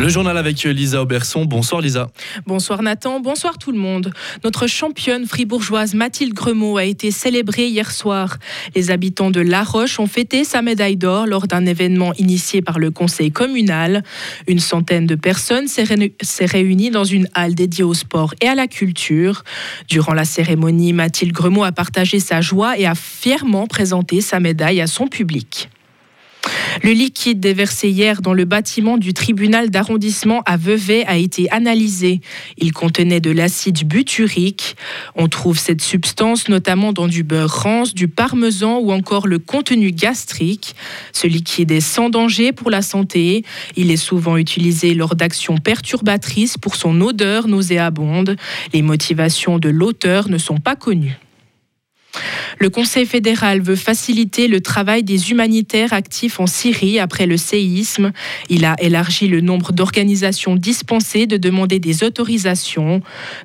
Le journal avec Lisa Auberson. Bonsoir Lisa. Bonsoir Nathan, bonsoir tout le monde. Notre championne fribourgeoise Mathilde Gremaud a été célébrée hier soir. Les habitants de La Roche ont fêté sa médaille d'or lors d'un événement initié par le conseil communal. Une centaine de personnes s'est réunie dans une halle dédiée au sport et à la culture. Durant la cérémonie, Mathilde Gremaud a partagé sa joie et a fièrement présenté sa médaille à son public. Le liquide déversé hier dans le bâtiment du tribunal d'arrondissement à Vevey a été analysé. Il contenait de l'acide butyrique. On trouve cette substance notamment dans du beurre rance, du parmesan ou encore le contenu gastrique. Ce liquide est sans danger pour la santé. Il est souvent utilisé lors d'actions perturbatrices pour son odeur nauséabonde. Les motivations de l'auteur ne sont pas connues. Le Conseil fédéral veut faciliter le travail des humanitaires actifs en Syrie après le séisme. Il a élargi le nombre d'organisations dispensées de demander des autorisations,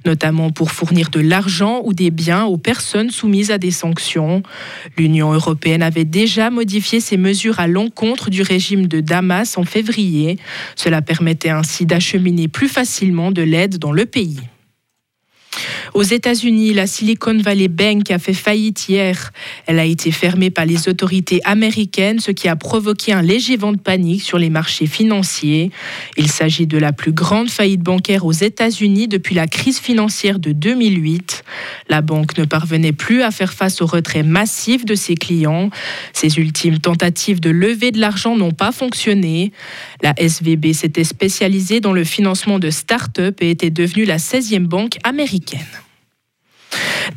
notamment pour fournir de l'argent ou des biens aux personnes soumises à des sanctions. L'Union européenne avait déjà modifié ses mesures à l'encontre du régime de Damas en février. Cela permettait ainsi d'acheminer plus facilement de l'aide dans le pays. Aux États-Unis, la Silicon Valley Bank a fait faillite hier. Elle a été fermée par les autorités américaines, ce qui a provoqué un léger vent de panique sur les marchés financiers. Il s'agit de la plus grande faillite bancaire aux États-Unis depuis la crise financière de 2008. La banque ne parvenait plus à faire face au retrait massif de ses clients. Ses ultimes tentatives de lever de l'argent n'ont pas fonctionné. La SVB s'était spécialisée dans le financement de start-up et était devenue la 16e banque américaine.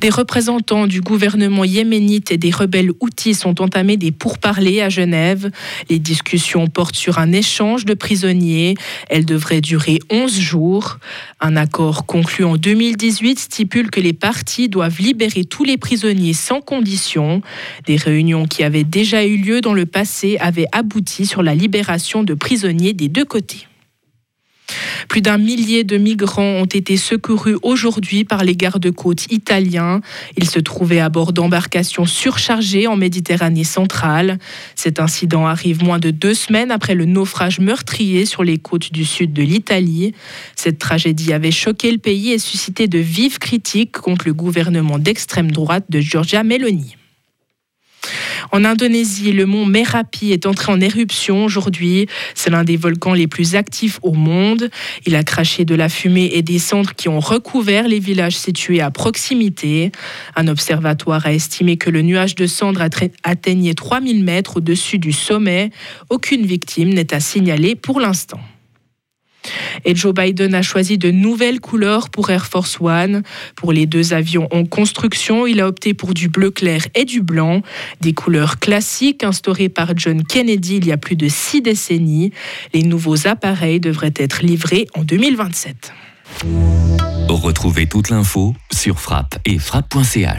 Des représentants du gouvernement yéménite et des rebelles houthis sont entamés des pourparlers à Genève. Les discussions portent sur un échange de prisonniers. Elles devraient durer 11 jours. Un accord conclu en 2018 stipule que les parties doivent libérer tous les prisonniers sans condition. Des réunions qui avaient déjà eu lieu dans le passé avaient abouti sur la libération de prisonniers des deux côtés. Plus d'un millier de migrants ont été secourus aujourd'hui par les gardes-côtes italiens. Ils se trouvaient à bord d'embarcations surchargées en Méditerranée centrale. Cet incident arrive moins de deux semaines après le naufrage meurtrier sur les côtes du sud de l'Italie. Cette tragédie avait choqué le pays et suscité de vives critiques contre le gouvernement d'extrême droite de Giorgia Meloni. En Indonésie, le mont Merapi est entré en éruption aujourd'hui. C'est l'un des volcans les plus actifs au monde. Il a craché de la fumée et des cendres qui ont recouvert les villages situés à proximité. Un observatoire a estimé que le nuage de cendres atteignait 3000 mètres au-dessus du sommet. Aucune victime n'est à signaler pour l'instant. Et Joe Biden a choisi de nouvelles couleurs pour Air Force One. Pour les deux avions en construction, il a opté pour du bleu clair et du blanc, des couleurs classiques instaurées par John Kennedy il y a plus de six décennies. Les nouveaux appareils devraient être livrés en 2027. Retrouvez toute l'info sur frappe et frappe.ch.